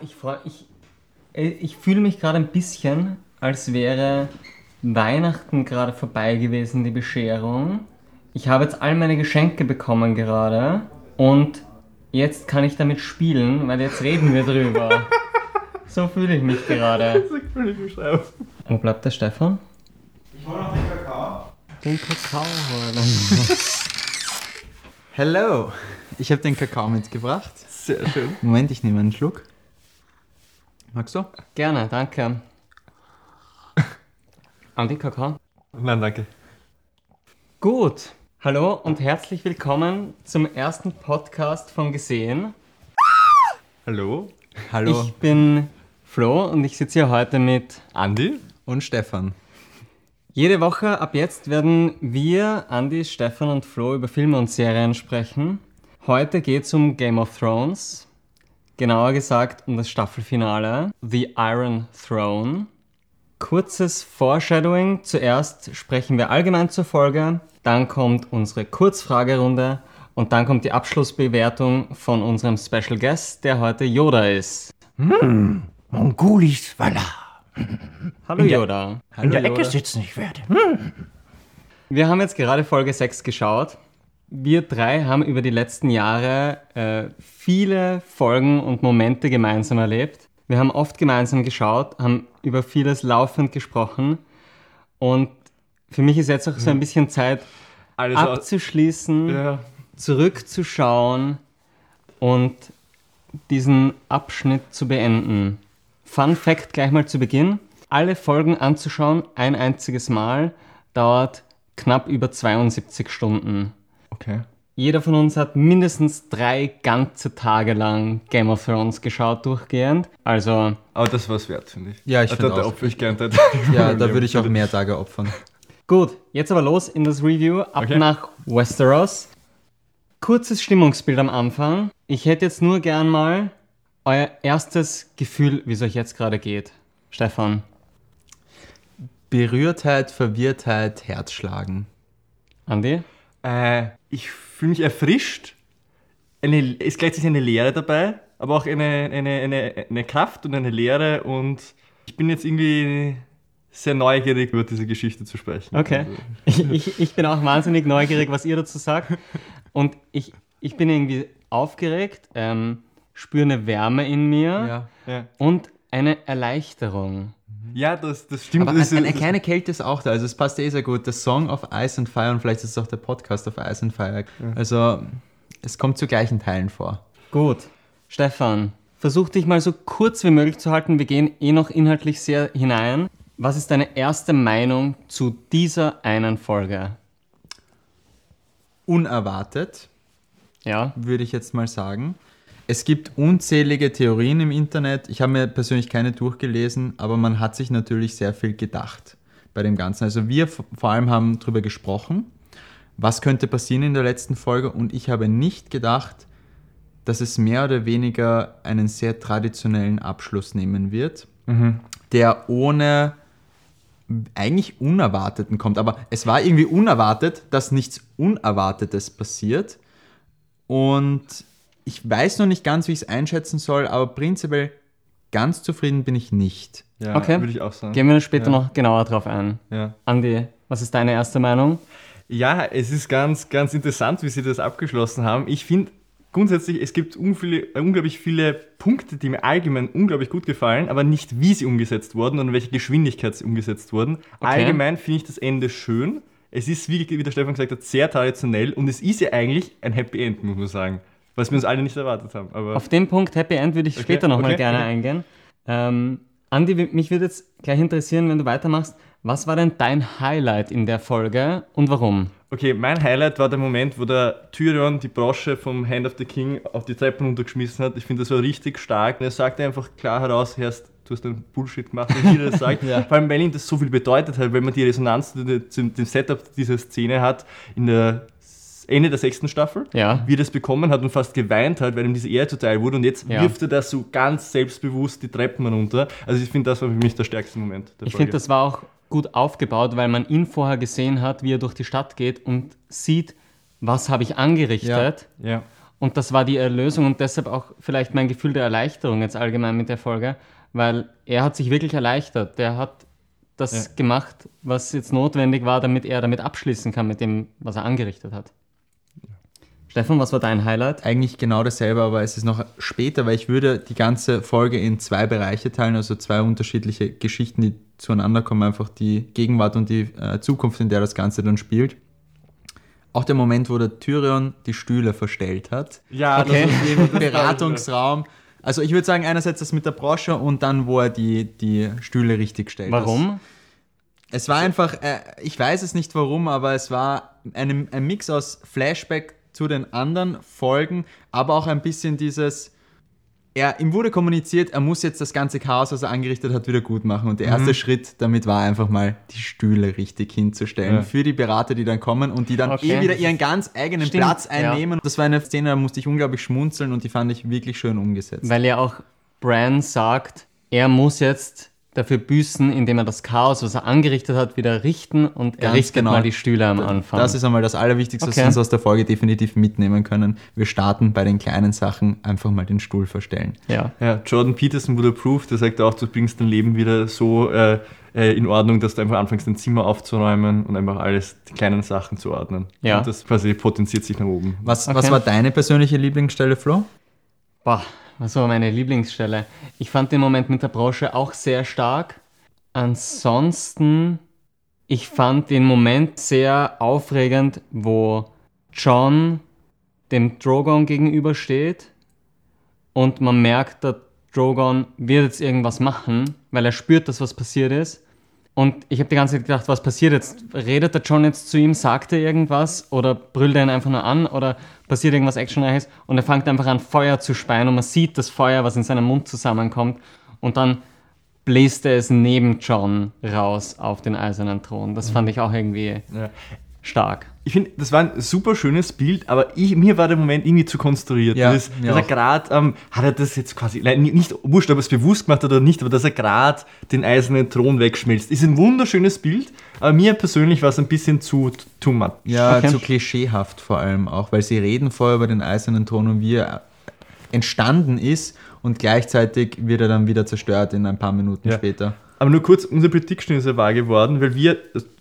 Ich ich, äh, ich fühle mich gerade ein bisschen, als wäre Weihnachten gerade vorbei gewesen, die Bescherung. Ich habe jetzt all meine Geschenke bekommen gerade und jetzt kann ich damit spielen, weil jetzt reden wir drüber. so fühle ich mich gerade. Wo bleibt der Stefan? Ich hole noch den Kakao. Den Kakao holen. Hello. Ich habe den Kakao mitgebracht. Sehr schön. Moment, ich nehme einen Schluck. Magst du? Gerne, danke. Andi Kakao. Nein, danke. Gut. Hallo und herzlich willkommen zum ersten Podcast von Gesehen. Hallo. Hallo. Ich bin Flo und ich sitze hier heute mit Andi. und Stefan. Jede Woche ab jetzt werden wir, Andi, Stefan und Flo, über Filme und Serien sprechen. Heute geht es um Game of Thrones. Genauer gesagt um das Staffelfinale, The Iron Throne. Kurzes Foreshadowing. Zuerst sprechen wir allgemein zur Folge, dann kommt unsere Kurzfragerunde und dann kommt die Abschlussbewertung von unserem Special Guest, der heute Yoda ist. Mongolis Walla. Hallo Yoda. In der Yoda. Ecke sitzen ich werde. Wir haben jetzt gerade Folge 6 geschaut. Wir drei haben über die letzten Jahre äh, viele Folgen und Momente gemeinsam erlebt. Wir haben oft gemeinsam geschaut, haben über vieles laufend gesprochen. Und für mich ist jetzt auch so ein bisschen Zeit, Alles abzuschließen, Ja. zurückzuschauen und diesen Abschnitt zu beenden. Fun Fact gleich mal zu Beginn. Alle Folgen anzuschauen, ein einziges Mal, dauert knapp über 72 Stunden. Okay. Jeder von uns hat mindestens drei ganze Tage lang Game of Thrones geschaut, durchgehend. Also, Aber das war's wert, finde ich. Ja, ich Ah, finde da, da opfer ich gern Zeit. Ja, da würde ich auch mehr Tage opfern. gut, jetzt aber los in das Review. Ab Okay. nach Westeros. Kurzes Stimmungsbild am Anfang. Ich hätte jetzt nur gern mal euer erstes Gefühl, wie es euch jetzt gerade geht. Stefan. Berührtheit, Verwirrtheit, Herzschlagen. Andi? Äh, ich fühle mich erfrischt. Eine, es gleicht sich eine Leere dabei, aber auch eine, eine, eine, eine Kraft und eine Leere und ich bin jetzt irgendwie sehr neugierig, über diese Geschichte zu sprechen. Okay. Also, Ich, ich, ich bin auch wahnsinnig neugierig, was ihr dazu sagt. Und ich, ich bin irgendwie aufgeregt, ähm, spüre eine Wärme in mir Ja. ja. und eine Erleichterung. Ja, das, das stimmt. Aber das, eine, kleine Kälte ist auch da, also es passt eh sehr gut. Der Song of Ice and Fire und vielleicht ist es auch der Podcast of Ice and Fire. Also es kommt zu gleichen Teilen vor. Gut. Stefan, versuch dich mal so kurz wie möglich zu halten. Wir gehen eh noch inhaltlich sehr hinein. Was ist deine erste Meinung zu dieser einen Folge? Unerwartet, Ja? würde ich jetzt mal sagen. Es gibt unzählige Theorien im Internet. Ich habe mir persönlich keine durchgelesen, aber man hat sich natürlich sehr viel gedacht bei dem Ganzen. Also wir vor allem haben darüber gesprochen, was könnte passieren in der letzten Folge und ich habe nicht gedacht, dass es mehr oder weniger einen sehr traditionellen Abschluss nehmen wird, der ohne eigentlich Unerwarteten kommt. Aber es war irgendwie unerwartet, dass nichts Unerwartetes passiert. Und ich weiß noch nicht ganz, wie ich es einschätzen soll, aber prinzipiell ganz zufrieden bin ich nicht. ja, Okay. würde ich auch sagen. Gehen wir später Ja. noch genauer drauf ein. Ja. Andi, was ist deine erste Meinung? Ja, es ist ganz, ganz interessant, wie sie das abgeschlossen haben. Ich finde grundsätzlich, es gibt unviele, unglaublich viele Punkte, die mir allgemein unglaublich gut gefallen, aber nicht wie sie umgesetzt wurden und in welcher Geschwindigkeit sie umgesetzt wurden. Allgemein finde ich das Ende schön. Es ist, wie, wie der Stefan gesagt hat, sehr traditionell und es ist ja eigentlich ein Happy End, muss man sagen. Was wir uns alle nicht erwartet haben. Aber Auf den Punkt Happy End würde ich Okay, später nochmal okay, gerne okay. eingehen. Ähm, Andi, mich würde jetzt gleich interessieren, wenn du weitermachst, was war denn dein Highlight in der Folge und warum? Okay, mein Highlight war der Moment, wo der Tyrion die Brosche vom Hand of the King auf die Treppen runtergeschmissen hat. Ich finde das war richtig stark. Und er sagte einfach klar heraus, Herrst, du hast einen Bullshit gemacht, wie jeder das sagt. Ja. Vor allem, weil ihm das so viel bedeutet hat, wenn man die Resonanz zu dem, zu dem Setup dieser Szene hat, in der Ende der sechsten Staffel, Ja. wie er das bekommen hat und fast geweint hat, weil ihm diese Ehre zuteil wurde und jetzt Ja. wirft er das so ganz selbstbewusst die Treppen runter. Also ich finde, das war für mich der stärkste Moment der Ich finde, das war auch gut aufgebaut, weil man ihn vorher gesehen hat, wie er durch die Stadt geht und sieht, was habe ich angerichtet. Ja. Und das war die Erlösung und deshalb auch vielleicht mein Gefühl der Erleichterung jetzt allgemein mit der Folge, weil er hat sich wirklich erleichtert. Der hat das Ja. gemacht, was jetzt notwendig war, damit er damit abschließen kann mit dem, was er angerichtet hat. Stefan, was war dein Highlight? Eigentlich genau dasselbe, aber es ist noch später, weil ich würde die ganze Folge in zwei Bereiche teilen, also zwei unterschiedliche Geschichten, die zueinander kommen, einfach die Gegenwart und die äh, Zukunft, in der das Ganze dann spielt. Auch der Moment, wo der Tyrion die Stühle verstellt hat. Ja, Okay. das ist eben Beratungsraum. Also ich würde sagen, einerseits das mit der Brosche und dann, wo er die, die Stühle richtig stellt. Warum? Es war einfach, äh, ich weiß es nicht warum, aber es war ein, ein Mix aus Flashback zu den anderen Folgen, aber auch ein bisschen dieses, er, ihm wurde kommuniziert, er muss jetzt das ganze Chaos, was er angerichtet hat, wieder gut machen. Und der erste Schritt damit war einfach mal, die Stühle richtig hinzustellen Ja. für die Berater, die dann kommen und die dann Okay. eh wieder ihren ganz eigenen Stimmt, Platz ja. einnehmen. Das war eine Szene, da musste ich unglaublich schmunzeln und die fand ich wirklich schön umgesetzt. Weil ja auch Bran sagt, er muss jetzt dafür büßen, indem er das Chaos, was er angerichtet hat, wieder richten und er Ganz richtet genau. mal die Stühle am Anfang. Das ist einmal das Allerwichtigste, was Okay. wir uns aus der Folge definitiv mitnehmen können. Wir starten bei den kleinen Sachen, einfach mal den Stuhl verstellen. ja. Ja, Jordan Peterson wurde approved, der sagt auch, du bringst dein Leben wieder so äh, äh, in Ordnung, dass du einfach anfängst, dein Zimmer aufzuräumen und einfach alles, die kleinen Sachen zu ordnen. Ja. Und das quasi potenziert sich nach oben. Was, Okay. was war deine persönliche Lieblingsstelle, Flo? Boah, war meine Lieblingsstelle? Ich fand den Moment mit der Brosche auch sehr stark. Ansonsten, ich fand den Moment sehr aufregend, wo John dem Drogon gegenübersteht und man merkt, der Drogon wird jetzt irgendwas machen, weil er spürt, dass was passiert ist. Und ich habe die ganze Zeit gedacht, was passiert jetzt? Redet der John jetzt zu ihm, sagt er irgendwas oder brüllt er ihn einfach nur an oder passiert irgendwas Actionreiches? Und er fängt einfach an, Feuer zu speien und man sieht das Feuer, was in seinem Mund zusammenkommt. Und dann bläst er es neben John raus auf den eisernen Thron. Das fand ich auch irgendwie Ja. Stark. Ich finde, das war ein super schönes Bild, aber ich, mir war der Moment irgendwie zu konstruiert. Ja, das, dass er gerade, ähm, hat er das jetzt quasi, nein, nicht wurscht, ob er es bewusst gemacht hat oder nicht, aber dass er gerade den eisernen Thron wegschmilzt. Ist ein wunderschönes Bild, aber mir persönlich war es ein bisschen zu too much. Ja, Okay. zu klischeehaft vor allem auch, weil sie reden vorher über den eisernen Thron und wie er entstanden ist und gleichzeitig wird er dann wieder zerstört in ein paar Minuten Ja. später. Aber nur kurz, unsere Prediction ist ja wahr geworden, weil wir,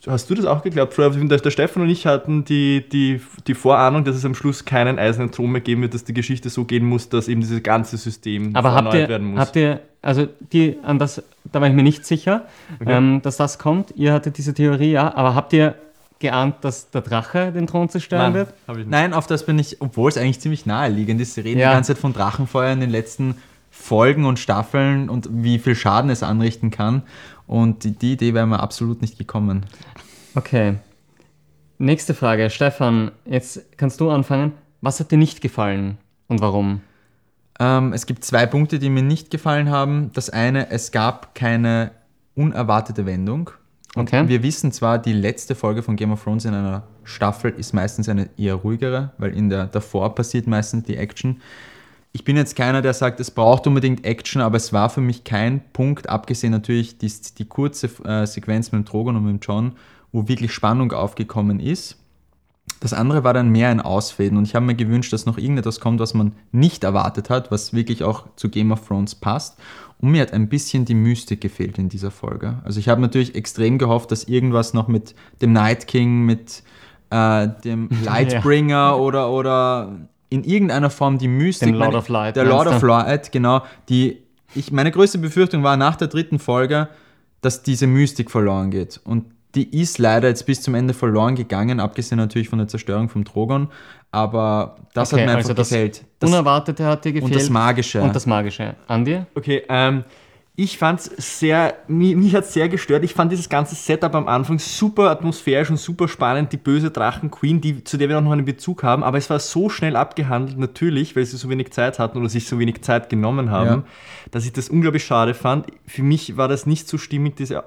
hast du das auch geglaubt? Der, der Stefan und ich hatten die, die, die Vorahnung, dass es am Schluss keinen eisernen Thron mehr geben wird, dass die Geschichte so gehen muss, dass eben dieses ganze System Aber habt erneuert ihr, werden muss. habt ihr, also die, an das, da war ich mir nicht sicher, ähm, dass das kommt. Ihr hattet diese Theorie, ja, aber habt ihr geahnt, dass der Drache den Thron zerstören Nein, wird? hab ich nicht. Nein, auf das bin ich, obwohl es eigentlich ziemlich naheliegend ist. Sie reden Ja. die ganze Zeit von Drachenfeuer in den letzten Folgen und Staffeln und wie viel Schaden es anrichten kann. Und die, die Idee wäre mir absolut nicht gekommen. Okay. Nächste Frage. Stefan, jetzt kannst du anfangen. Was hat dir nicht gefallen und warum? Ähm, es gibt zwei Punkte, die mir nicht gefallen haben. Das eine, es gab keine unerwartete Wendung. Und Okay. wir wissen zwar, die letzte Folge von Game of Thrones in einer Staffel ist meistens eine eher ruhigere, weil in der davor passiert meistens die Action. Ich bin jetzt keiner, der sagt, es braucht unbedingt Action, aber es war für mich kein Punkt, abgesehen natürlich die, die kurze äh, Sequenz mit dem Drogon und mit dem John, wo wirklich Spannung aufgekommen ist. Das andere war dann mehr ein Ausfäden und ich habe mir gewünscht, dass noch irgendetwas kommt, was man nicht erwartet hat, was wirklich auch zu Game of Thrones passt. Und mir hat ein bisschen die Mystik gefehlt in dieser Folge. Also ich habe natürlich extrem gehofft, dass irgendwas noch mit dem Night King, mit äh, dem Lightbringer oder, oder in irgendeiner Form die Mystik. Dem Lord meine- of Light, Der Lord of? Light, genau. Die, ich, meine größte Befürchtung war nach der dritten Folge, dass diese Mystik verloren geht. Und die ist leider jetzt bis zum Ende verloren gegangen, abgesehen natürlich von der Zerstörung vom Drogon. Aber das Okay, hat mir also einfach das gefällt. Das, Unerwartete hat dir gefehlt. und das Magische. Und das Magische. An dir? Okay, ähm, ich fand es sehr, mich, mich hat sehr gestört. Ich fand dieses ganze Setup am Anfang super atmosphärisch und super spannend. Die böse Drachen-Queen, die, zu der wir auch noch einen Bezug haben. Aber es war so schnell abgehandelt, natürlich, weil sie so wenig Zeit hatten oder sich so wenig Zeit genommen haben, Ja. dass ich das unglaublich schade fand. Für mich war das nicht so stimmig, diese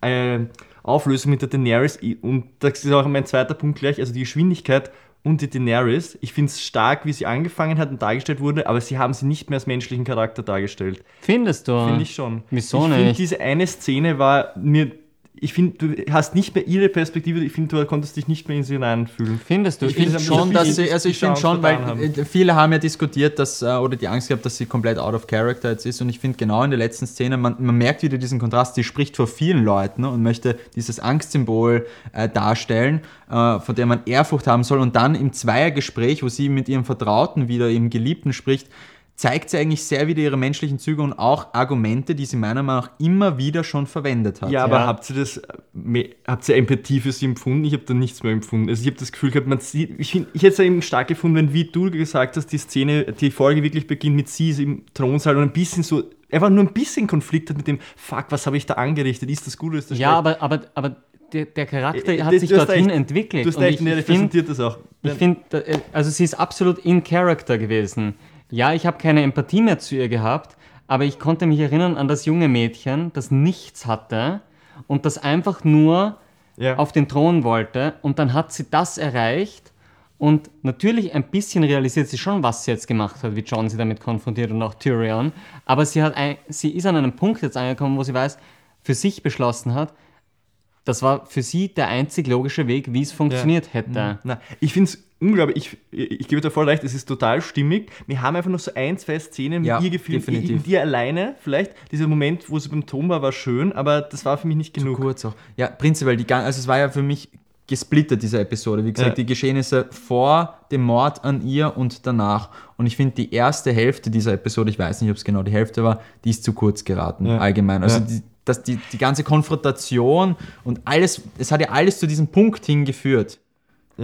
äh, Auflösung mit der Daenerys. Und das ist auch mein zweiter Punkt gleich, also die Geschwindigkeit und die Daenerys. Ich finde es stark, wie sie angefangen hat und dargestellt wurde, aber sie haben sie nicht mehr als menschlichen Charakter dargestellt. Findest du? Finde ich schon. Wieso ich finde, nicht? diese eine Szene war mir ich finde, du hast nicht mehr ihre Perspektive, ich finde, du konntest dich nicht mehr in sie hineinfühlen. Findest du? Ich finde haben schon, dass sie, also ich finde schon, weil haben. äh, viele haben ja diskutiert, dass, äh, oder die Angst gehabt, dass sie komplett out of character jetzt ist. Und ich finde genau in der letzten Szene, man, man merkt wieder diesen Kontrast, sie spricht vor vielen Leuten ne, und möchte dieses Angstsymbol äh, darstellen, äh, vor dem man Ehrfurcht haben soll. Und dann im Zweiergespräch, wo sie mit ihrem Vertrauten wieder, ihrem Geliebten spricht, zeigt sie eigentlich sehr wieder ihre menschlichen Züge und auch Argumente, die sie meiner Meinung nach immer wieder schon verwendet hat. Ja, aber Ja. habt ihr das, äh, habt ihr Empathie für sie empfunden? Ich habe da nichts mehr empfunden. Also ich habe das Gefühl gehabt, man sieht, ich, find- ich hätte es ja eben stark gefunden, wenn, wie du gesagt hast, die Szene, die Folge wirklich beginnt mit sie im Thronsaal und ein bisschen so, einfach nur ein bisschen Konflikt hat mit dem, fuck, was habe ich da angerichtet? Ist das gut oder ist das Ja, schlecht? aber, aber, aber der, der Charakter Äh, hat du sich hast dorthin recht. entwickelt. Du hast und recht, ich, er ich finde, repräsentiert das auch. ich find, da- äh, also sie ist absolut in Character gewesen. Ja, ich habe keine Empathie mehr zu ihr gehabt, aber ich konnte mich erinnern an das junge Mädchen, das nichts hatte und das einfach nur Ja. auf den Thron wollte und dann hat sie das erreicht und natürlich ein bisschen realisiert sie schon, was sie jetzt gemacht hat, wie John sie damit konfrontiert und auch Tyrion, aber sie, hat ein, sie ist an einem Punkt jetzt angekommen, wo sie weiß, für sich beschlossen hat, das war für sie der einzig logische Weg, wie es funktioniert hätte. Na, ich finde es unglaublich, ich, ich gebe dir voll recht, es ist total stimmig. Wir haben einfach noch so ein, zwei Szenen mit Ja, ihr gefilmt, definitiv. in dir alleine vielleicht. Dieser Moment, wo sie beim Tom war, war schön, aber das war für mich nicht genug. Kurz auch. Ja, prinzipiell, die, also es war ja für mich gesplittert, diese Episode. Wie gesagt, Ja. die Geschehnisse vor dem Mord an ihr und danach. Und ich finde, die erste Hälfte dieser Episode, ich weiß nicht, ob es genau die Hälfte war, die ist zu kurz geraten, Ja. allgemein. Also Ja. die, das, die, die ganze Konfrontation und alles, es hat ja alles zu diesem Punkt hingeführt.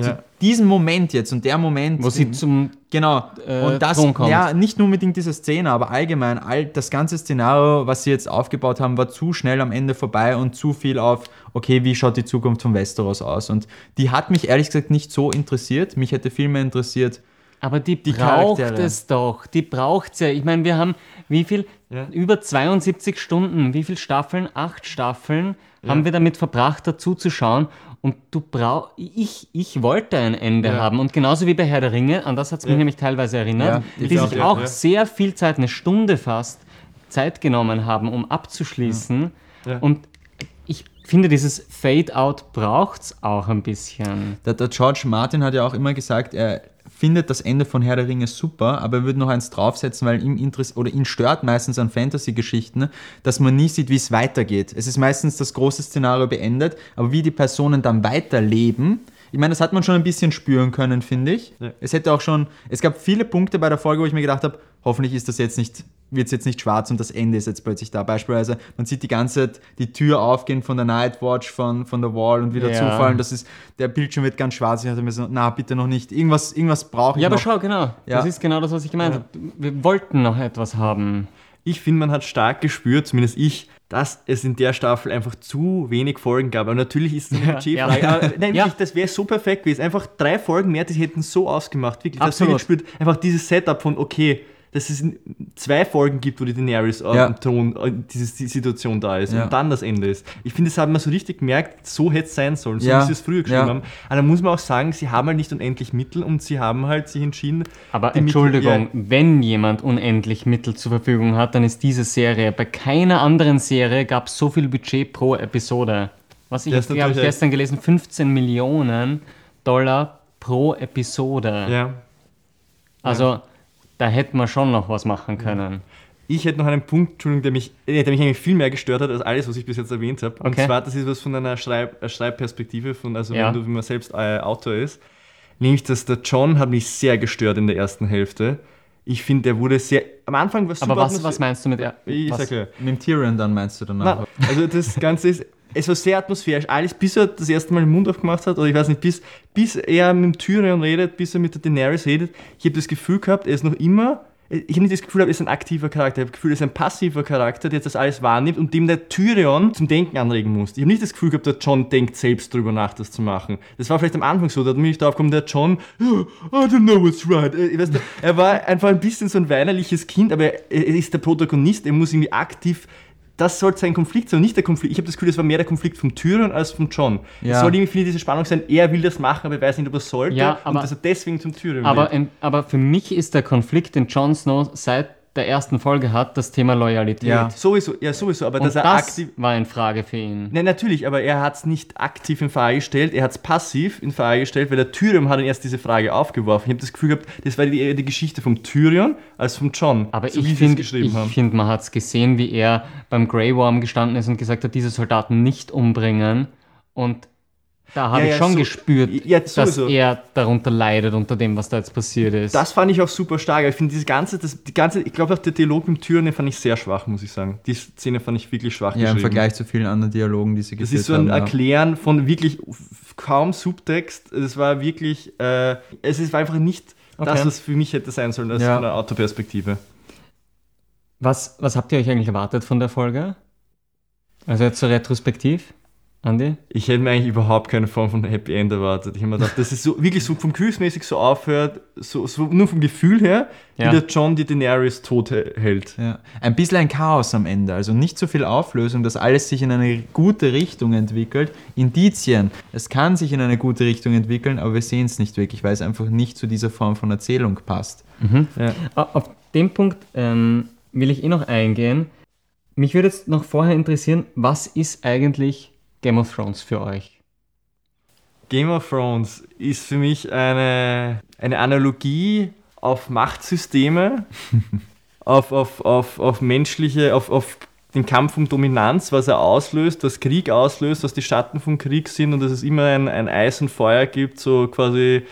Ja. Diesen Moment jetzt und der Moment, Wo sie zum Genau. äh, und das, kommt. ja, nicht nur unbedingt diese Szene, aber allgemein, all, das ganze Szenario, was sie jetzt aufgebaut haben, war zu schnell am Ende vorbei und zu viel auf, okay, wie schaut die Zukunft von Westeros aus? Und die hat mich ehrlich gesagt nicht so interessiert. Mich hätte viel mehr interessiert. Aber die, Die braucht Charaktere. es doch. Die braucht es ja. Ich meine, wir haben wie viel? Ja. Über 72 Stunden. Wie viele Staffeln? Acht Staffeln haben wir damit verbracht, dazu zu schauen. Und du brauchst. Ich, ich wollte ein Ende Ja. haben. Und genauso wie bei Herr der Ringe, an das hat es mich Ja. nämlich teilweise erinnert, Ja, die ich auch, sich auch ja. sehr viel Zeit, eine Stunde fast, Zeit genommen haben, um abzuschließen. Und ich finde, dieses Fade-out braucht es auch ein bisschen. Der, der George Martin hat ja auch immer gesagt, er findet das Ende von Herr der Ringe super, aber er würde noch eins draufsetzen, weil ihm interessiert oder ihn stört meistens an Fantasy-Geschichten, dass man nie sieht, wie es weitergeht. Es ist meistens das große Szenario beendet, aber wie die Personen dann weiterleben. Ich meine, das hat man schon ein bisschen spüren können, finde ich. Ja. Es hätte auch schon, es gab viele Punkte bei der Folge, wo ich mir gedacht habe, hoffentlich ist das jetzt nicht, wird es jetzt nicht schwarz und das Ende ist jetzt plötzlich da. Beispielsweise, man sieht die ganze Zeit die Tür aufgehen von der Nightwatch, von, von der Wall und wieder Ja. zufallen. Das ist, der Bildschirm wird ganz schwarz. Ich hatte mir so, na, bitte noch nicht. Irgendwas, irgendwas brauche ich Ja, aber noch. schau, genau. Ja. Das ist genau das, was ich gemeint habe. Wir wollten noch etwas haben. Ich finde, man hat stark gespürt, zumindest ich, dass es in der Staffel einfach zu wenig Folgen gab. Aber natürlich ist es eine Ja, Budgetfrage. ja. Aber nein, Ja. das wäre so perfekt gewesen. Einfach drei Folgen mehr, die hätten so ausgemacht. Wirklich, das Absolut. gespürt. Einfach dieses Setup von, okay, dass es zwei Folgen gibt, wo die Daenerys auf Ja. dem Thron, äh, diese die Situation da ist Ja. und dann das Ende ist. Ich finde, das hat man so richtig gemerkt, so hätte es sein sollen, so Ja. wie sie es früher geschrieben Ja. haben. Aber da muss man auch sagen, sie haben halt nicht unendlich Mittel und sie haben halt sich entschieden, Aber Mittel- Entschuldigung, ja. wenn jemand unendlich Mittel zur Verfügung hat, dann ist diese Serie. Bei keiner anderen Serie gab es so viel Budget pro Episode. Was ich ich natürlich gestern gelesen, 15 Millionen Dollar pro Episode. ja, Also da hätte man schon noch was machen können. Ich hätte noch einen Punkt, Entschuldigung, der mich, äh, der mich eigentlich viel mehr gestört hat als alles, was ich bis jetzt erwähnt habe. Und Okay. zwar, das ist was von einer Schreib äh, Schreibperspektive, von, also Ja. wenn, du, wenn man selbst äh, Autor ist. Nämlich, dass der John hat mich sehr gestört in der ersten Hälfte. Ich finde, der wurde sehr. Am Anfang war es Aber super was, was atmosphärisch- meinst du mit... er- Ich was? sag ja. Mit dem Tyrion dann meinst du danach? Na, also das Ganze ist, es war sehr atmosphärisch. Alles, bis er das erste Mal den Mund aufgemacht hat, oder ich weiß nicht, bis, bis er mit dem Tyrion redet, bis er mit der Daenerys redet, ich habe das Gefühl gehabt, er ist noch immer, ich habe nicht das Gefühl, er ist ein aktiver Charakter, ich habe das Gefühl, er ist ein passiver Charakter, der jetzt das alles wahrnimmt und dem der Tyrion zum Denken anregen muss. Ich habe nicht das Gefühl gehabt, der John denkt selbst drüber nach, das zu machen. Das war vielleicht am Anfang so, da hat mich drauf gekommen, der John, "Oh, I don't know what's right. Äh, ich weiß nicht, er war einfach ein bisschen so ein weinerliches Kind, aber er, er ist der Protagonist, er muss irgendwie aktiv das sollte sein Konflikt sein und nicht der Konflikt. Ich habe das Gefühl, das war mehr der Konflikt vom Tyrion als vom John. Es Ja. soll irgendwie, finde ich, diese Spannung sein, er will das machen, aber er weiß nicht, ob er sollte Ja, und aber- dass er deswegen zum Tyrion Aber, wird. aber für mich ist der Konflikt in Jon Snow seit der ersten Folge hat, das Thema Loyalität. Ja. Sowieso, ja, sowieso, aber Und dass er das aktiv. war in Frage für ihn. Nein, natürlich, aber er hat es nicht aktiv in Frage gestellt, er hat es passiv in Frage gestellt, weil der Tyrion hat ihn erst diese Frage aufgeworfen. Ich habe das Gefühl gehabt, das war die, eher die Geschichte vom Tyrion als vom John. Aber so ich finde, ich find, man hat es gesehen, wie er beim Grey Worm gestanden ist und gesagt hat, diese Soldaten nicht umbringen. Und da habe Ja, ich ja, schon so- gespürt, ja, dass sowieso. er darunter leidet, unter dem, was da jetzt passiert ist. Das fand ich auch super stark. Ich finde diese ganze, das, die ganze, ich glaube auch der Dialog mit den fand ich sehr schwach, muss ich sagen. Die Szene fand ich wirklich schwach Ja, im. Vergleich zu vielen anderen Dialogen, die sie Das geführt ist so ein haben. ja. Erklären von wirklich kaum Subtext. Es war wirklich, äh, es ist einfach nicht das, Okay. was für mich hätte sein sollen, als Ja. von der Autoperspektive. was, was habt ihr euch eigentlich erwartet von der Folge? Also jetzt so retrospektiv, Andi? Ich hätte mir eigentlich überhaupt keine Form von Happy End erwartet. Ich habe mir gedacht, dass es so wirklich so vom Gefühlsmäßig so aufhört, so, so nur vom Gefühl her, Ja. wie der John die Daenerys tot hä- hält. Ja. Ein bisschen ein Chaos am Ende, also nicht so viel Auflösung, dass alles sich in eine gute Richtung entwickelt. Indizien, es kann sich in eine gute Richtung entwickeln, aber wir sehen es nicht wirklich, weil es einfach nicht zu dieser Form von Erzählung passt. Ja. Ah, Auf den Punkt ähm, will ich eh noch eingehen. Mich würde jetzt noch vorher interessieren, was ist eigentlich Game of Thrones für euch? Game of Thrones ist für mich eine, eine Analogie auf Machtsysteme, auf, auf, auf, auf menschliche, auf, auf den Kampf um Dominanz, was er auslöst, was Krieg auslöst, was die Schatten vom Krieg sind und dass es immer ein, ein Eis und Feuer gibt, so quasi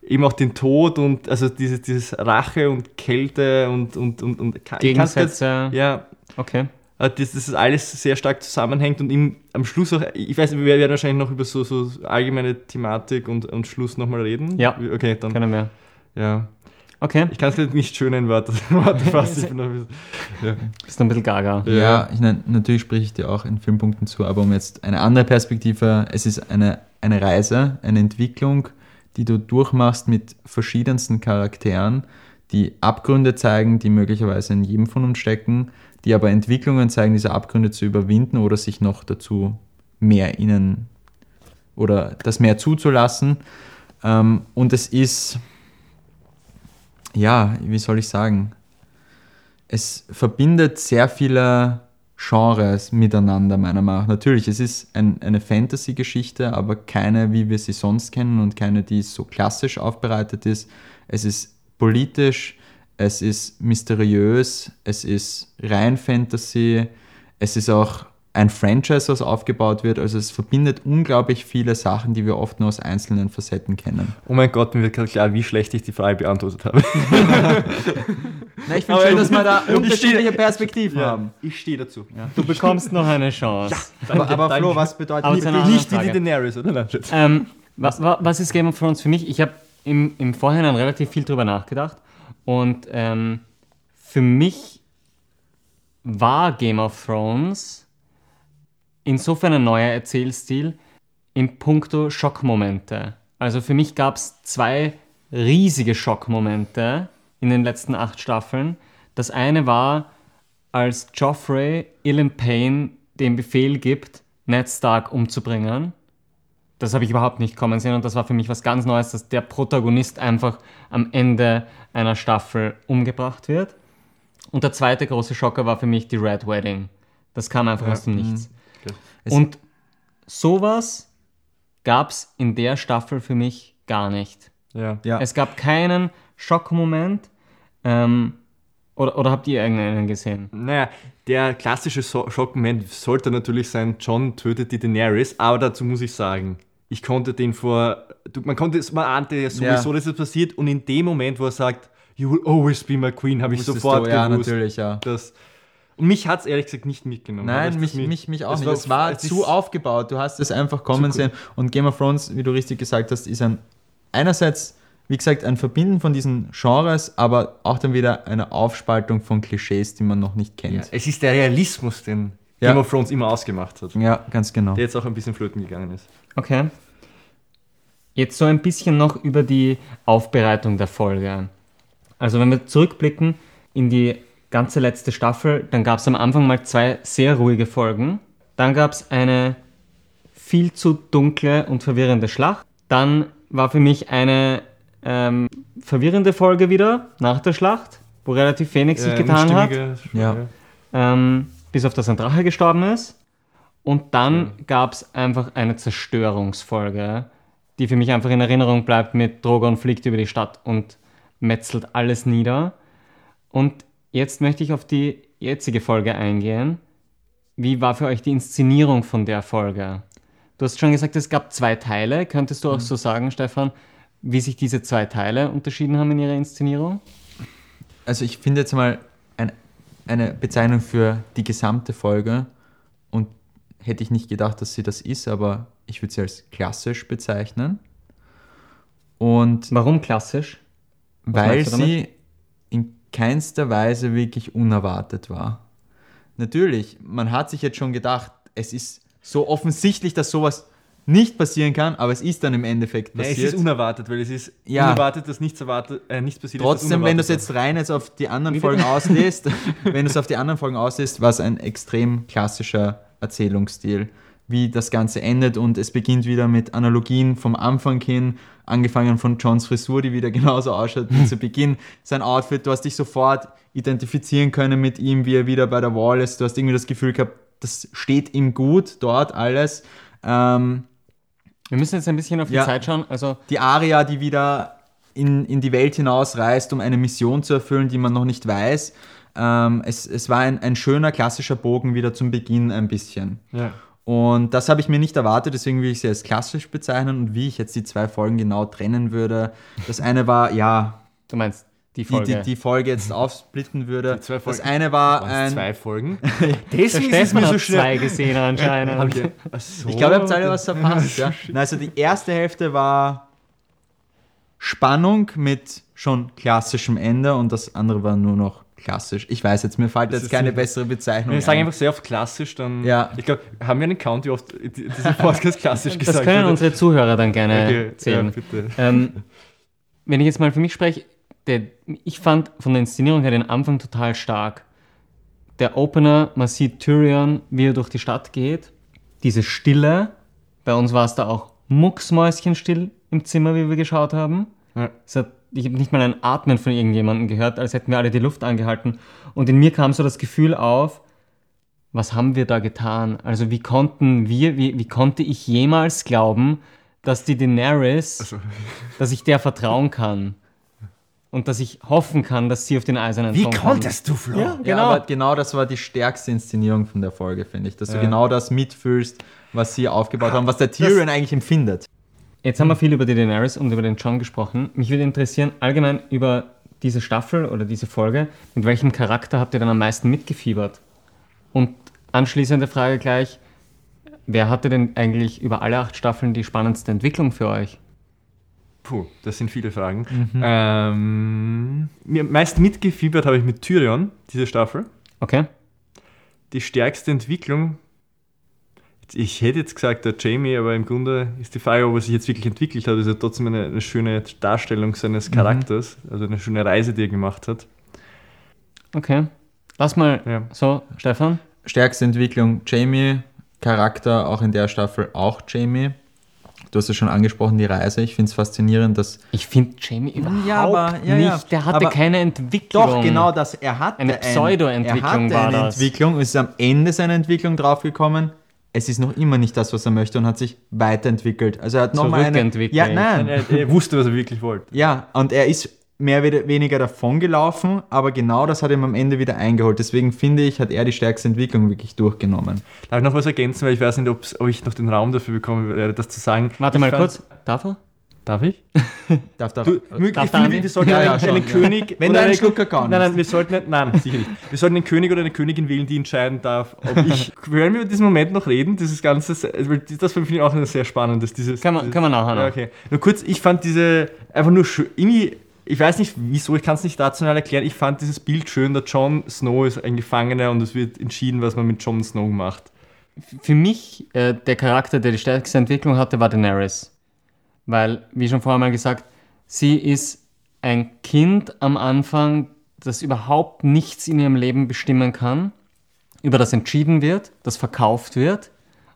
eben auch den Tod und also dieses, dieses Rache und Kälte und, und, und, und Gegensätze? ja, Okay. Äh, dass das alles sehr stark zusammenhängt und im, am Schluss auch, ich weiß, wir werden wahrscheinlich noch über so, so allgemeine Thematik und, und Schluss nochmal reden. Ja. Okay, dann, Keine mehr. ja. Okay. Ich kann es nicht schön in Worte, Worte fassen. Ich bin noch ein bisschen, ja. Bist du ein bisschen gaga. Ja, ich, nein, natürlich spreche ich dir auch in vielen Punkten zu, aber um jetzt eine andere Perspektive, es ist eine, eine Reise, eine Entwicklung, die du durchmachst mit verschiedensten Charakteren, die Abgründe zeigen, die möglicherweise in jedem von uns stecken, die aber Entwicklungen zeigen, diese Abgründe zu überwinden oder sich noch dazu mehr ihnen oder das mehr zuzulassen. Ähm, und es ist, ja, wie soll ich sagen, es verbindet sehr viele Genres miteinander, meiner Meinung nach. Natürlich, es ist ein, eine Fantasy-Geschichte, aber keine, wie wir sie sonst kennen und keine, die so klassisch aufbereitet ist. Es ist politisch, es ist mysteriös, es ist rein Fantasy, es ist auch ein Franchise, was aufgebaut wird. Also es verbindet unglaublich viele Sachen, die wir oft nur aus einzelnen Facetten kennen. Oh mein Gott, mir wird gerade klar, wie schlecht ich die Frage beantwortet habe. Na, ich finde Aber schön, dass wir da ich unterschiedliche Perspektiven haben. Ich stehe dazu. Du bekommst noch eine Chance. Aber, aber danke. Flo, was bedeutet Aber Nicht wie Frage. die Daenerys, oder? Ähm, was, wa- was ist Game of Thrones für mich? Ich habe im, im Vorhinein relativ viel drüber nachgedacht und ähm, für mich war Game of Thrones insofern ein neuer Erzählstil in puncto Schockmomente. Also für mich gab es zwei riesige Schockmomente in den letzten acht Staffeln. Das eine war, als Joffrey Ilyn Payne den Befehl gibt, Ned Stark umzubringen. Das habe ich überhaupt nicht kommen sehen und das war für mich was ganz Neues, dass der Protagonist einfach am Ende einer Staffel umgebracht wird. Und der zweite große Schocker war für mich die Red Wedding. Das kam einfach aus dem Nichts. Es- Und sowas gab es in der Staffel für mich gar nicht. Ja. Ja. Es gab keinen Schockmoment. Ähm, oder, oder habt ihr irgendeinen gesehen? Naja, der klassische so Schockmoment sollte natürlich sein, John tötet die Daenerys, aber dazu muss ich sagen, ich konnte den vor, man konnte es, man ahnte ja sowieso, Ja. dass es passiert und in dem Moment, wo er sagt, you will always be my queen, habe ich sofort du, ja, gewusst, natürlich, ja. dass, und mich hat es ehrlich gesagt nicht mitgenommen. Nein, das mich, mit- mich, mich auch nicht. es war es zu aufgebaut. Du hast es einfach kommen sehen. Und Game of Thrones, wie du richtig gesagt hast, ist ein einerseits, wie gesagt, ein Verbinden von diesen Genres, aber auch dann wieder eine Aufspaltung von Klischees, die man noch nicht Ja, kennt. es ist der Realismus, den Ja. Game of Thrones immer ausgemacht hat, Ja, ganz genau. der jetzt auch ein bisschen flöten gegangen ist. Okay. Jetzt so ein bisschen noch über die Aufbereitung der Folge. Also wenn wir zurückblicken in die ganze letzte Staffel, dann gab es am Anfang mal zwei sehr ruhige Folgen. Dann gab es eine viel zu dunkle und verwirrende Schlacht. Dann war für mich eine ähm, verwirrende Folge wieder nach der Schlacht. wo relativ wenig sich Äh, getan hat. Ja. ähm, bis auf dass ein Drache gestorben ist. Und dann gab es einfach eine Zerstörungsfolge, die für mich einfach in Erinnerung bleibt mit Drogon fliegt über die Stadt und metzelt alles nieder. Und jetzt möchte ich auf die jetzige Folge eingehen. Wie war für euch die Inszenierung von der Folge? Du hast schon gesagt, es gab zwei Teile. Könntest du auch so sagen, Stefan, wie sich diese zwei Teile unterschieden haben in ihrer Inszenierung? Also ich finde jetzt mal eine Bezeichnung für die gesamte Folge und hätte ich nicht gedacht, dass sie das ist, aber ich würde sie als klassisch bezeichnen. Und Warum klassisch? weil du damit? sie in keinster Weise wirklich unerwartet war. Natürlich, man hat sich jetzt schon gedacht, es ist so offensichtlich, dass sowas nicht passieren kann, aber es ist dann im Endeffekt Nein, passiert. es ist unerwartet, weil es ist Ja. unerwartet, dass nichts, erwartet, äh, nichts passiert Trotzdem, wenn du es jetzt rein jetzt auf die anderen Folgen auslässt, wenn du es auf die anderen Folgen auslässt, war es ein extrem klassischer Erzählungsstil, wie das Ganze endet und es beginnt wieder mit Analogien vom Anfang hin, angefangen von Johns Frisur, die wieder genauso ausschaut wie zu Beginn, sein Outfit, du hast dich sofort identifizieren können mit ihm, wie er wieder bei der Wall ist, du hast irgendwie das Gefühl gehabt, das steht ihm gut dort alles. Ähm, Wir müssen jetzt ein bisschen auf die Ja. Zeit schauen. Also, die Aria, die wieder in, in die Welt hinausreist, um eine Mission zu erfüllen, die man noch nicht weiß. Ähm, es, es war ein, ein schöner klassischer Bogen wieder zum Beginn ein bisschen. Ja. Und das habe ich mir nicht erwartet, deswegen will ich sie als klassisch bezeichnen und wie ich jetzt die zwei Folgen genau trennen würde. Das eine war, ja, du meinst die Folge. die, die Folge jetzt aufsplitten würde. Das eine war ein. zwei Folgen? Der Deswegen ist Stefan mir so schnell. zwei gesehen anscheinend. Ich, so. Ich glaube, ihr habt alle was verpasst. Ja? Also die erste Hälfte war Spannung mit schon klassischem Ende und das andere war nur noch klassisch. Ich weiß jetzt, mir fällt jetzt ist keine so- bessere Bezeichnung Wir sagen ein. einfach sehr oft klassisch, dann. Ja. Ich glaube, haben wir einen Count, wie oft die- dieser Podcast klassisch gesagt das können wurde? unsere Zuhörer dann gerne Okay, ja, zählen. bitte. ähm, wenn ich jetzt mal für mich spreche, der, ich fand von der Inszenierung her den Anfang total stark. Der Opener, man sieht Tyrion, wie er durch die Stadt geht. Diese Stille. Bei uns war es da auch mucksmäuschenstill im Zimmer, wie wir geschaut haben. Ja. Hat, ich habe nicht mal ein Atmen von irgendjemandem gehört, als hätten wir alle die Luft angehalten. Und in mir kam so das Gefühl auf, was haben wir da getan? Also wie konnten wir, wie, wie konnte ich jemals glauben, dass die Daenerys, dass ich der vertrauen kann? Und dass ich hoffen kann, dass sie auf den eisernen Wie Thron kommt. konntest du, Flo? Ja, Ja, genau. aber genau das war die stärkste Inszenierung von der Folge, finde ich. Dass du Ja. genau das mitfühlst, was sie aufgebaut haben, was der Tyrion eigentlich empfindet. Jetzt haben wir viel über die Daenerys und über den John gesprochen. Mich würde interessieren, allgemein über diese Staffel oder diese Folge, mit welchem Charakter habt ihr dann am meisten mitgefiebert? Und anschließende Frage gleich, wer hatte denn eigentlich über alle acht Staffeln die spannendste Entwicklung für euch? Puh, das sind viele Fragen. Ähm, mir meist mitgefiebert habe ich mit Tyrion, diese Staffel. Okay? Die stärkste Entwicklung, ich hätte jetzt gesagt der Jamie, aber im Grunde ist die Frage, ob er sich jetzt wirklich entwickelt hat. ist ja trotzdem eine, eine schöne Darstellung seines Charakters, also eine schöne Reise, die er gemacht hat. Okay. Lass mal Ja. so, Stefan. Stärkste Entwicklung Jamie, Charakter auch in der Staffel auch Jamie. Du hast ja schon angesprochen, die Reise. Ich finde es faszinierend, dass. Ich finde Jamie überhaupt Ja, aber- ja, nicht. ja. Der hatte Aber- keine Entwicklung. Doch, genau das. Er hatte Eine ein- Pseudo-Entwicklung Er hatte war eine das. Entwicklung, ist am Ende seiner Entwicklung draufgekommen. Es ist noch immer nicht das, was er möchte und hat sich weiterentwickelt. Also er hat nochmal eine. Zurückentwickelt. Ja, nein. Er, er wusste, was er wirklich wollte. Ja, und er ist mehr oder weniger davon gelaufen, aber genau das hat ihm am Ende wieder eingeholt. Deswegen finde ich, hat er die stärkste Entwicklung wirklich durchgenommen. Darf ich noch was ergänzen, weil ich weiß nicht, ob ich noch den Raum dafür bekommen werde, das zu sagen. Warte Ich mal kurz. Darf er? Darf ich? Darf, darf, Du, möglich, Darf ich der finde, Andi? wir sollten Ja, einen, ja, schon, einen ja. König. Wenn oder du einen eine- Schluck Kakao Nein, nein, wir sollten nicht. Nein, sicher nicht. Wir sollten einen König oder eine Königin wählen, die entscheiden darf, ob ich. Können wir über diesen Moment noch reden? Dieses Ganze, das finde ich auch ein sehr spannendes. Dieses, Kann man- dieses, kann man nachher noch. Okay. Nur kurz, ich fand diese einfach nur schön. Irgendwie, ich weiß nicht wieso, ich kann es nicht rational erklären. Ich fand dieses Bild schön. Der Jon Snow ist ein Gefangener und es wird entschieden, was man mit Jon Snow macht. Für mich, äh, der Charakter, der die stärkste Entwicklung hatte, war Daenerys. Weil, wie schon vorher mal gesagt, sie ist ein Kind am Anfang, das überhaupt nichts in ihrem Leben bestimmen kann, über das entschieden wird, das verkauft wird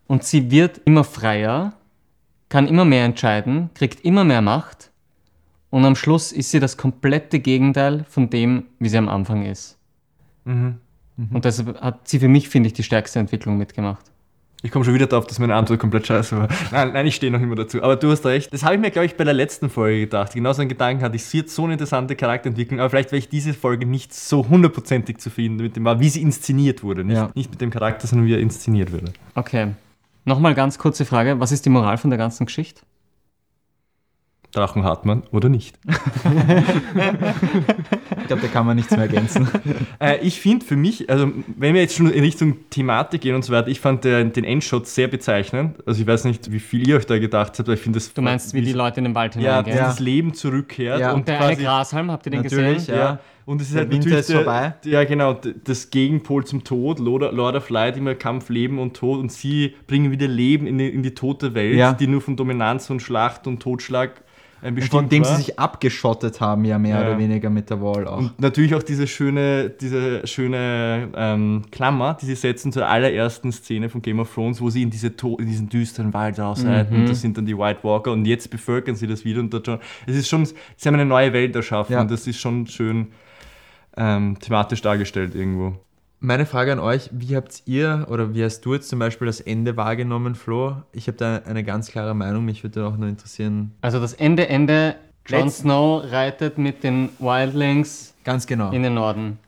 und sie wird immer freier, kann immer mehr entscheiden, kriegt immer mehr Macht und am Schluss ist sie das komplette Gegenteil von dem, wie sie am Anfang ist. Mhm. Und deshalb hat sie für mich, finde ich, die stärkste Entwicklung mitgemacht. Ich komme schon wieder drauf, dass meine Antwort komplett scheiße war. Nein, nein ich stehe noch immer dazu. Aber du hast recht. Das habe ich mir, glaube ich, bei der letzten Folge gedacht. Genauso einen Gedanken hatte ich. Sie hat so eine interessante Charakterentwicklung, aber vielleicht, weil ich diese Folge nicht so hundertprozentig zufrieden mit dem war, wie sie inszeniert wurde. Nicht, Ja. nicht mit dem Charakter, sondern wie er inszeniert wurde. Okay. Nochmal ganz kurze Frage. Was ist die Moral von der ganzen Geschichte? Drachen hat man oder nicht. Ich glaube, da kann man nichts mehr ergänzen. Äh, ich finde für mich, also wenn wir jetzt schon in Richtung Thematik gehen und so weiter, ich fand der, den Endshot sehr bezeichnend. Also ich weiß nicht, wie viel ihr euch da gedacht habt, aber ich finde das... Du meinst, wie die Leute in den Wald Ja, hineingehen? dieses Leben zurückkehrt. Ja. und Der eine quasi, Grashalm, habt ihr den Natürlich, gesehen? ja. Und es ist Der halt Winter natürlich ist vorbei. Ja, genau. Das Gegenpol zum Tod. Lord, Lord of Light, immer Kampf, Leben und Tod. Und sie bringen wieder Leben in die, in die tote Welt, Ja. die nur von Dominanz und Schlacht und Totschlag Von dem sie sich abgeschottet haben, ja mehr Ja. oder weniger mit der Wall auch. Und natürlich auch diese schöne, diese schöne ähm, Klammer, die sie setzen zur allerersten Szene von Game of Thrones, wo sie in, diese to in diesen düsteren Wald rausreiten. Und das sind dann die White Walker. Und jetzt bevölkern sie das wieder. Und da schon, es ist schon, sie haben eine neue Welt erschaffen. Ja. Und das ist schon schön ähm, thematisch dargestellt irgendwo. Meine Frage an euch, wie habt ihr oder wie hast du jetzt zum Beispiel das Ende wahrgenommen, Flo? Ich habe da eine ganz klare Meinung, mich würde auch nur interessieren. Also das Ende, Ende, Jon Snow reitet mit den Wildlings Ganz genau. in den Norden.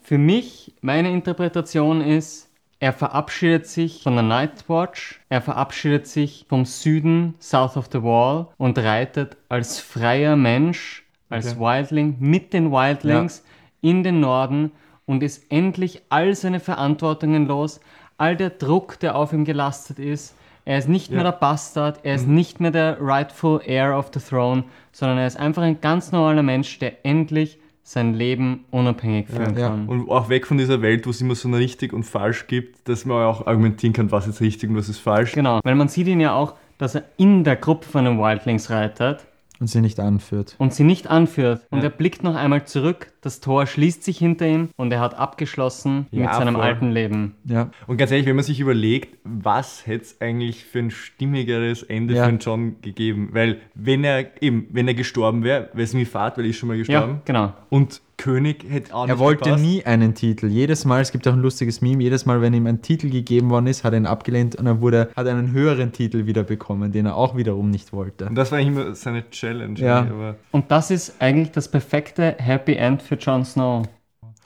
Für mich, meine Interpretation ist, er verabschiedet sich von der Night Watch, er verabschiedet sich vom Süden, South of the Wall und reitet als freier Mensch, als Wildling mit den Wildlings in den Norden und ist endlich all seine Verantwortungen los, all der Druck, der auf ihm gelastet ist. Er ist nicht mehr der Bastard, er ist nicht mehr der rightful heir of the throne, sondern er ist einfach ein ganz normaler Mensch, der endlich sein Leben unabhängig führen Ja. kann. Und auch weg von dieser Welt, wo es immer so ein richtig und falsch gibt, dass man auch argumentieren kann, was ist richtig und was ist falsch. Genau, weil man sieht ihn ja auch, dass er in der Gruppe von den Wildlings reitet Und sie nicht anführt. und sie nicht anführt. Und er blickt noch einmal zurück, das Tor schließt sich hinter ihm und er hat abgeschlossen Ja, mit seinem voll. alten Leben. Ja. Und ganz ehrlich, wenn man sich überlegt, was hätte es eigentlich für ein stimmigeres Ende Ja. für einen John gegeben? Weil wenn er eben, wenn er gestorben wäre, wäre es wie Fahrt, weil er ist schon mal gestorben. Ja, genau. Und König hätte auch nicht Er wollte gepasst. nie einen Titel. Jedes Mal, es gibt auch ein lustiges Meme, jedes Mal, wenn ihm ein Titel gegeben worden ist, hat er ihn abgelehnt und er wurde, hat einen höheren Titel wieder bekommen, den er auch wiederum nicht wollte. Und das war eigentlich immer seine Challenge. Ja. Aber Und das ist eigentlich das perfekte Happy End für Jon Snow.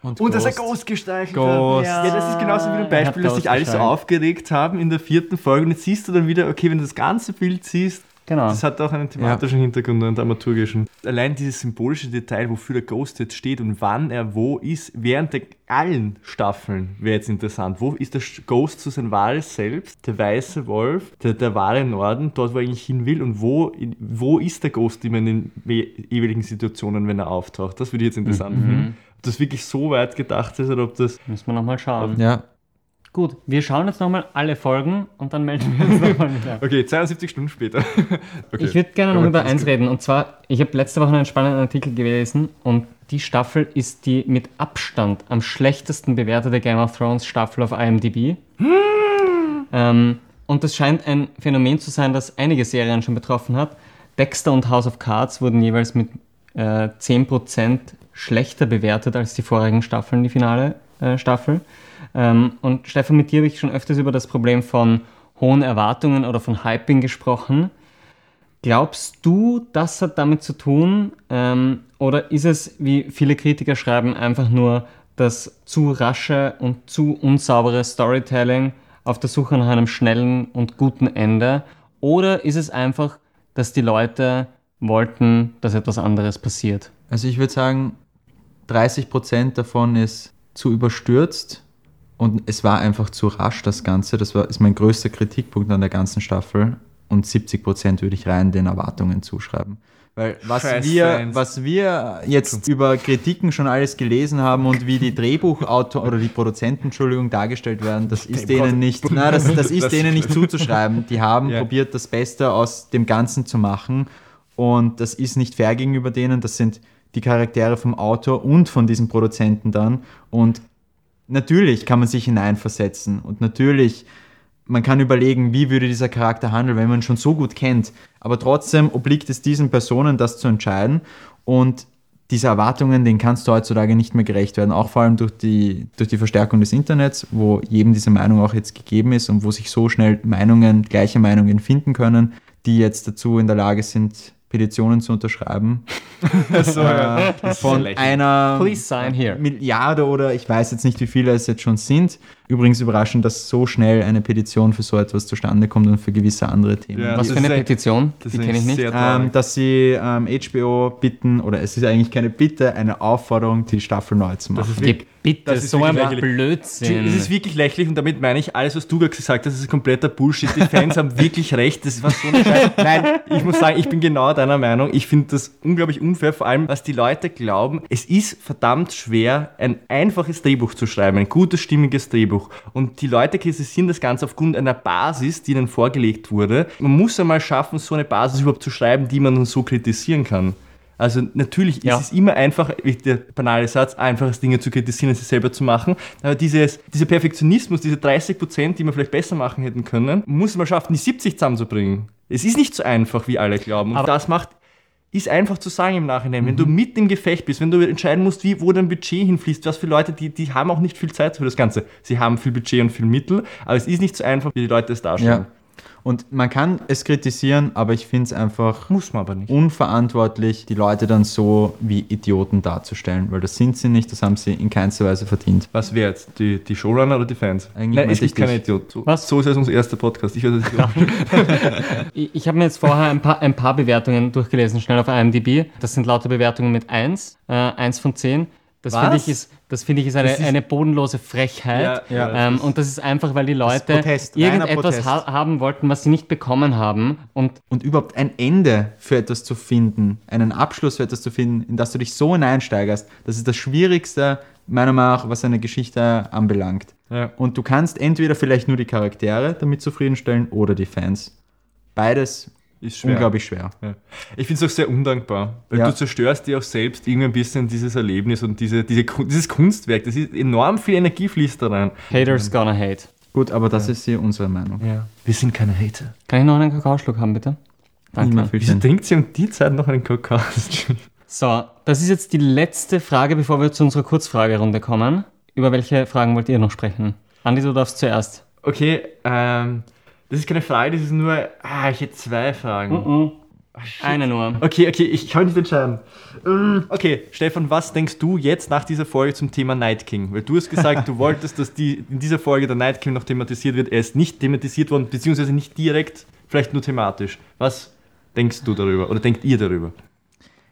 Und, Und dass er Ghost. Gestreichelt Ghost. hat. Ja, das ist genauso wie ein Beispiel, dass sich alle so aufgeregt haben in der vierten Folge. Und jetzt siehst du dann wieder, okay, wenn du das ganze Bild siehst, Genau. das hat auch einen thematischen Hintergrund und einen dramaturgischen. Allein dieses symbolische Detail, wofür der Ghost jetzt steht und wann er wo ist, während der allen Staffeln wäre jetzt interessant. Wo ist der Ghost zu sein wahres Selbst, der weiße Wolf, der, der wahre Norden, dort, wo er eigentlich hin will und wo, in, wo ist der Ghost immer in den jeweiligen Situationen, wenn er auftaucht? Das würde ich jetzt interessant finden. Ob das wirklich so weit gedacht ist oder ob das Müssen wir nochmal schauen. Ja, Gut, wir schauen jetzt nochmal alle Folgen und dann melden wir uns nochmal wieder. Okay, 72 Stunden später. Okay. Ich würde gerne noch über eins reden. Und zwar, ich habe letzte Woche einen spannenden Artikel gelesen und die Staffel ist die mit Abstand am schlechtesten bewertete Game of Thrones Staffel auf IMDb. ähm, und das scheint ein Phänomen zu sein, das einige Serien schon betroffen hat. Dexter und House of Cards wurden jeweils mit äh, 10% schlechter bewertet als die vorigen Staffeln, die finale äh, Staffel. Ähm, und Stefan, mit dir habe ich schon öfters über das Problem von hohen Erwartungen oder von Hyping gesprochen. Glaubst du, das hat damit zu tun? Ähm, oder ist es, wie viele Kritiker schreiben, einfach nur das zu rasche und zu unsaubere Storytelling auf der Suche nach einem schnellen und guten Ende? Oder ist es einfach, dass die Leute wollten, dass etwas anderes passiert? also ich würde sagen, 30% davon ist zu überstürzt und es war einfach zu rasch, das Ganze. Das war, ist mein größter Kritikpunkt an der ganzen Staffel. Und 70% würde ich rein den Erwartungen zuschreiben. Weil was Scheiß wir, Fans. was wir jetzt über Kritiken schon alles gelesen haben und wie die Drehbuchautor oder die Produzenten, Entschuldigung, dargestellt werden, das ist denen nicht, na, das, das ist denen nicht zuzuschreiben. Die haben Ja. probiert, das Beste aus dem Ganzen zu machen und das ist nicht fair gegenüber denen. Das sind die Charaktere vom Autor und von diesem Produzenten dann und natürlich kann man sich hineinversetzen und natürlich man kann überlegen, wie würde dieser Charakter handeln, wenn man ihn schon so gut kennt. Aber trotzdem obliegt es diesen Personen, das zu entscheiden. Und diese Erwartungen, denen kannst du heutzutage nicht mehr gerecht werden, auch vor allem durch die, durch die Verstärkung des Internets, wo jedem diese Meinung auch jetzt gegeben ist und wo sich so schnell Meinungen, gleiche Meinungen finden können, die jetzt dazu in der Lage sind, Petitionen zu unterschreiben. So, ja. Ist Von einer. Milliarde oder ich weiß jetzt nicht, wie viele es jetzt schon sind. Übrigens überraschend, dass so schnell eine Petition für so etwas zustande kommt und für gewisse andere Themen. Ja, Was das für eine Petition? Das Die kenne ich nicht. Ähm, dass sie ähm, HBO bitten, oder es ist eigentlich keine Bitte, eine Aufforderung, die Staffel neu zu machen. Das wirklich, bitte, das ist so ein wirklich lächerlich. Blödsinn. Es ist wirklich lächerlich und damit meine ich alles, was du gerade gesagt hast, das ist kompletter Bullshit. Die Fans haben wirklich recht. Das war so eine Scheiße. Nein, ich muss sagen, ich bin genau deiner Meinung. Ich finde das unglaublich unfair, vor allem, was die Leute glauben. Es ist verdammt schwer, ein einfaches Drehbuch zu schreiben, ein gutes, stimmiges Drehbuch. Und die Leute kritisieren das Ganze aufgrund einer Basis, die ihnen vorgelegt wurde. Man muss einmal schaffen, so eine Basis überhaupt zu schreiben, die man so kritisieren kann. Also natürlich Ja. ist es immer einfach, wie der banale Satz, einfaches Dinge zu kritisieren, als sie selber zu machen. Aber dieses, dieser Perfektionismus, diese 30 Prozent, die man vielleicht besser machen hätten können, muss man schaffen, die 70 zusammenzubringen. Es ist nicht so einfach, wie alle glauben. Und Aber- das macht, ist einfach zu sagen im Nachhinein. Wenn du mitten im Gefecht bist, wenn du entscheiden musst, wie, wo dein Budget hinfließt, was für Leute, die, die haben auch nicht viel Zeit für das Ganze. Sie haben viel Budget und viel Mittel, aber es ist nicht so einfach, wie die Leute es darstellen. Ja. Und man kann es kritisieren, aber ich finde es einfach Muss man aber nicht. unverantwortlich, die Leute dann so wie Idioten darzustellen, weil das sind sie nicht, das haben sie in keinster Weise verdient. Was wäre jetzt? Die, die Showrunner oder die Fans? Eigentlich Nein, meinte es gibt ich keine dich. Idiot. So, Was? so ist es unser erster Podcast. Ich werde Idiot. Ich, ich habe mir jetzt vorher ein paar, ein paar Bewertungen durchgelesen, schnell auf IMDb. Das sind lauter Bewertungen mit 1, äh, 1 von 10. Das finde ich, ist, das finde ich ist, eine, Das ist- eine bodenlose Frechheit. Ja, ja, das ähm, ist- und das ist einfach, weil die Leute Protest, irgendetwas ha haben wollten, was sie nicht bekommen haben. Und Und überhaupt ein Ende für etwas zu finden, einen Abschluss für etwas zu finden, in das du dich so hineinsteigerst, das ist das Schwierigste, meiner Meinung nach, was eine Geschichte anbelangt. Ja. Und du kannst entweder vielleicht nur die Charaktere damit zufriedenstellen oder die Fans. Beides Ist schwer. unglaublich schwer. Ja. Ich finde es auch sehr undankbar, weil Ja. du zerstörst dir auch selbst irgendwie ein bisschen dieses Erlebnis und diese, diese, dieses Kunstwerk. Das ist enorm viel Energie fließt da rein. Haters gonna hate. Gut, aber das ist hier unsere Meinung. Ja. Wir sind keine Hater. Kann ich noch einen Kakaoschluck haben, bitte? Danke. Wieso trinkt sie um die Zeit noch einen Kakao? So, das ist jetzt die letzte Frage, bevor wir zu unserer Kurzfragerunde kommen. Über welche Fragen wollt ihr noch sprechen? Andi, du darfst zuerst. Okay, ähm, das ist keine Frage, das ist nur. Ah, ich hätte zwei Fragen. Eine nur. Okay, okay, ich kann nicht entscheiden. Ähm, Okay, Stefan, was denkst du jetzt nach dieser Folge zum Thema Night King? Weil du hast gesagt, du wolltest, dass die, in dieser Folge der Night King noch thematisiert wird. Er ist nicht thematisiert worden, beziehungsweise nicht direkt, vielleicht nur thematisch. Was denkst du darüber oder denkt ihr darüber?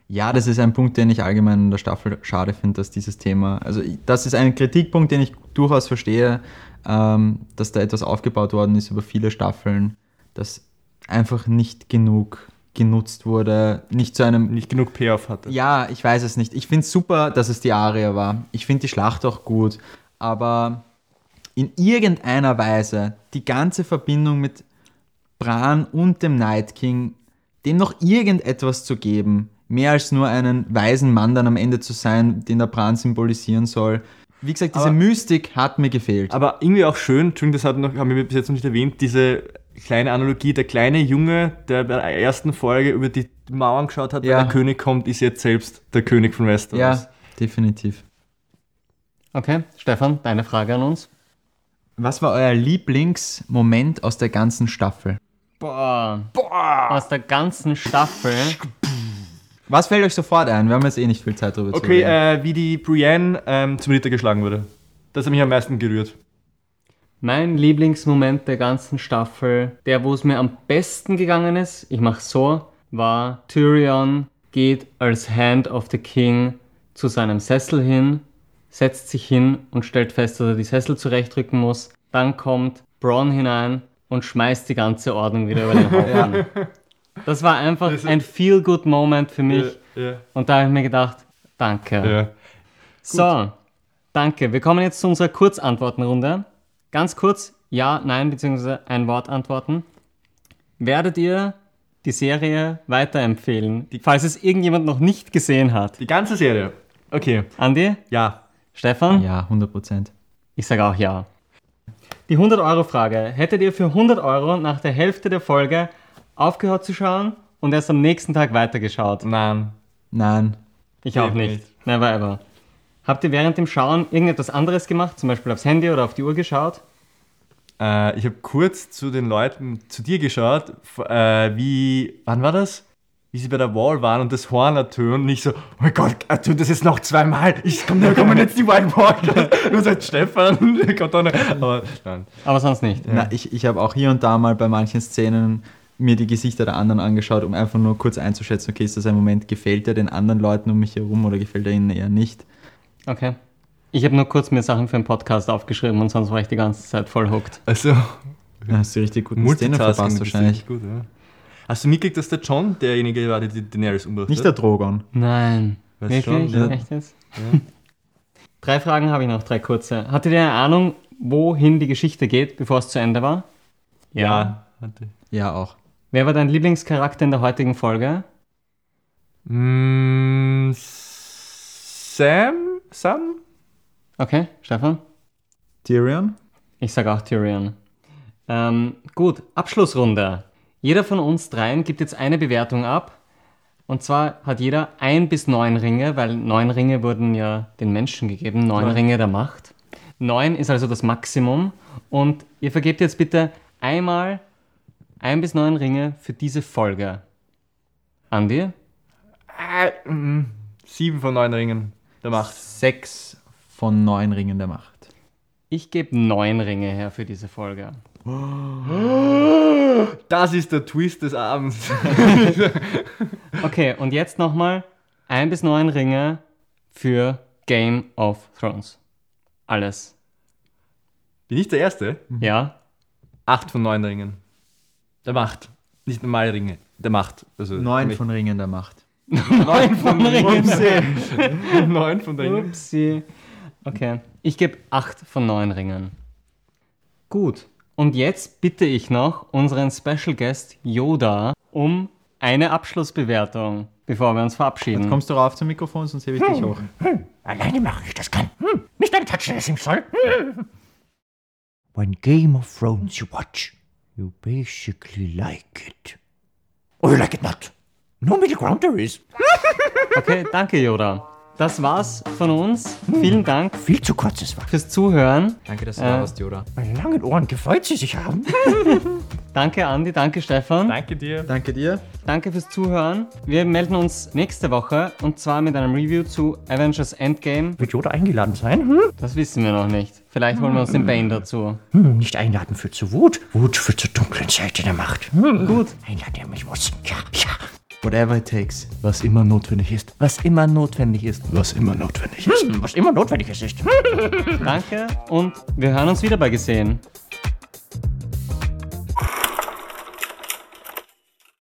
Ja, das ist ein Punkt, den ich allgemein in der Staffel schade finde, dass dieses Thema, also das ist ein Kritikpunkt, den ich durchaus verstehe, ähm, dass da etwas aufgebaut worden ist über viele Staffeln, das einfach nicht genug genutzt wurde, nicht zu einem Nicht genug Payoff hatte. ja, ich weiß es nicht. Ich finde es super, dass es die Aria war. Ich finde die Schlacht auch gut. Aber in irgendeiner Weise die ganze Verbindung mit Bran und dem Night King, dem noch irgendetwas zu geben, mehr als nur einen weisen Mann dann am Ende zu sein, den der Bran symbolisieren soll. Wie gesagt, diese Aber- Mystik hat mir gefehlt. Aber irgendwie auch schön, Entschuldigung, das hat noch, haben wir bis jetzt noch nicht erwähnt, diese kleine Analogie, der kleine Junge, der bei der ersten Folge über die Mauern geschaut hat, Ja. wenn der König kommt, ist jetzt selbst der König von Westeros. ja, definitiv. Okay, Stefan, deine Frage an uns. Was war euer Lieblingsmoment aus der ganzen Staffel? Boah. Boah. Aus der ganzen Staffel. Was fällt euch sofort ein? Wir haben jetzt eh nicht viel Zeit darüber zu Okay, reden. äh, wie die Brienne ähm, zum Ritter geschlagen wurde. Das hat mich am meisten gerührt. Mein Lieblingsmoment der ganzen Staffel, der wo es mir am besten gegangen ist, ich mach so, war Tyrion geht als Hand of the King zu seinem Sessel hin, setzt sich hin und stellt fest, dass er die Sessel zurechtrücken muss. Dann kommt Bronn hinein und schmeißt die ganze Ordnung wieder über den Haufen. Das war einfach ein Feel-Good-Moment für mich. Ja, Und da habe ich mir gedacht, danke. ja. So, danke. Wir kommen jetzt zu unserer Kurzantwortenrunde. Ganz kurz, ja, nein, beziehungsweise ein Wort antworten. Werdet ihr die Serie weiterempfehlen, falls es irgendjemand noch nicht gesehen hat? Die ganze Serie. Okay, Andi? ja. Stefan? Ja, 100 Prozent. Ich sage auch ja. Die 100-Euro-Frage. Hättet ihr für 100 Euro nach der Hälfte der Folge aufgehört zu schauen und erst am nächsten Tag weitergeschaut? Nein. Nein. Ich auch nicht. nicht. Never ever. Habt ihr während dem Schauen irgendetwas anderes gemacht? Zum Beispiel aufs Handy oder auf die Uhr geschaut? Äh, ich habe kurz zu den Leuten, zu dir geschaut, äh, wie, wann war das? Wie sie bei der Wall waren und das Horn ertönt und ich so, oh mein Gott, ertönt das jetzt noch zweimal. Ich komm, da kommen jetzt die White Walkers. Nur sagt Stefan, kommt da noch. Aber nein. Aber sonst nicht. Na, ich ich habe auch hier und da mal bei manchen Szenen mir die Gesichter der anderen angeschaut, um einfach nur kurz einzuschätzen, okay, ist das ein Moment, gefällt er den anderen Leuten um mich herum oder gefällt er ihnen eher nicht? Okay. Ich habe nur kurz mir Sachen für einen Podcast aufgeschrieben und sonst war ich die ganze Zeit voll hooked. Also, Da hast du richtig guten Szenen verpasst wahrscheinlich. gut, ja. Hast du mitgekriegt, dass der John derjenige war, der die Daenerys umbracht Nicht der Drogon. Nein. Weiß Wirklich? schon, ja. Echt jetzt? Drei Fragen habe ich noch, drei kurze. Hattet ihr eine Ahnung, wohin die Geschichte geht, bevor es zu Ende war? Ja. Warte. Ja, auch. Wer war dein Lieblingscharakter in der heutigen Folge? Mm, Sam? Sam? Okay, Stefan? Tyrion? Ich sage auch Tyrion. Ähm, gut, Abschlussrunde. Jeder von uns dreien gibt jetzt eine Bewertung ab. Und zwar hat jeder ein bis neun Ringe, weil neun Ringe wurden ja den Menschen gegeben, neun Ringe der Macht. Neun ist also das Maximum. Und ihr vergebt jetzt bitte einmal ein bis neun Ringe für diese Folge. Andi? Äh, mm, sieben von neun Ringen der Macht. Sechs von neun Ringen der Macht. Ich gebe neun Ringe her für diese Folge. Das ist der Twist des Abends. Okay, und jetzt nochmal ein bis neun Ringe für Game of Thrones. Alles. Bin ich der Erste? Ja? Acht von neun Ringen. Der Macht. Nicht normale Ringe. Der Macht. Also Neun nicht- von Ringen der Macht. neun von Ringen. neun von Ringen. Upsi. Okay. Ich gebe acht von neun Ringen. Gut. Und jetzt bitte ich noch unseren Special Guest Yoda um eine Abschlussbewertung, bevor wir uns verabschieden. Kommst du rauf zum Mikrofon, sonst hebe ich dich hoch. Alleine mache ich das kann. Hm, nicht eine Touch soll. Hm. When Game of Thrones you watch, you basically like it. Or you like it not. No middle ground there is. Okay, danke Yoda. Das war's von uns. Vielen Dank Viel zu kurzes war. fürs Zuhören. Danke, dass du Äh, da warst, Yoda. Meine langen Ohren gefreut sie sich haben. Danke Andi, danke Stefan. Danke dir. Danke dir. Danke fürs Zuhören. Wir melden uns nächste Woche und zwar mit einem Review zu Avengers Endgame. Wird Yoda eingeladen sein? Hm? Das wissen wir noch nicht. Vielleicht holen wir uns den Bane dazu. Hm, nicht einladen führt zu Wut. Wut führt zur dunklen Seite der Macht. Hm. Gut. Einladen, der mich muss. Ja, ja. Whatever it takes. Was immer notwendig ist. Was immer notwendig ist. Was immer notwendig ist. Hm, was immer notwendig ist. ist. Danke und wir hören uns wieder bei Gesehen.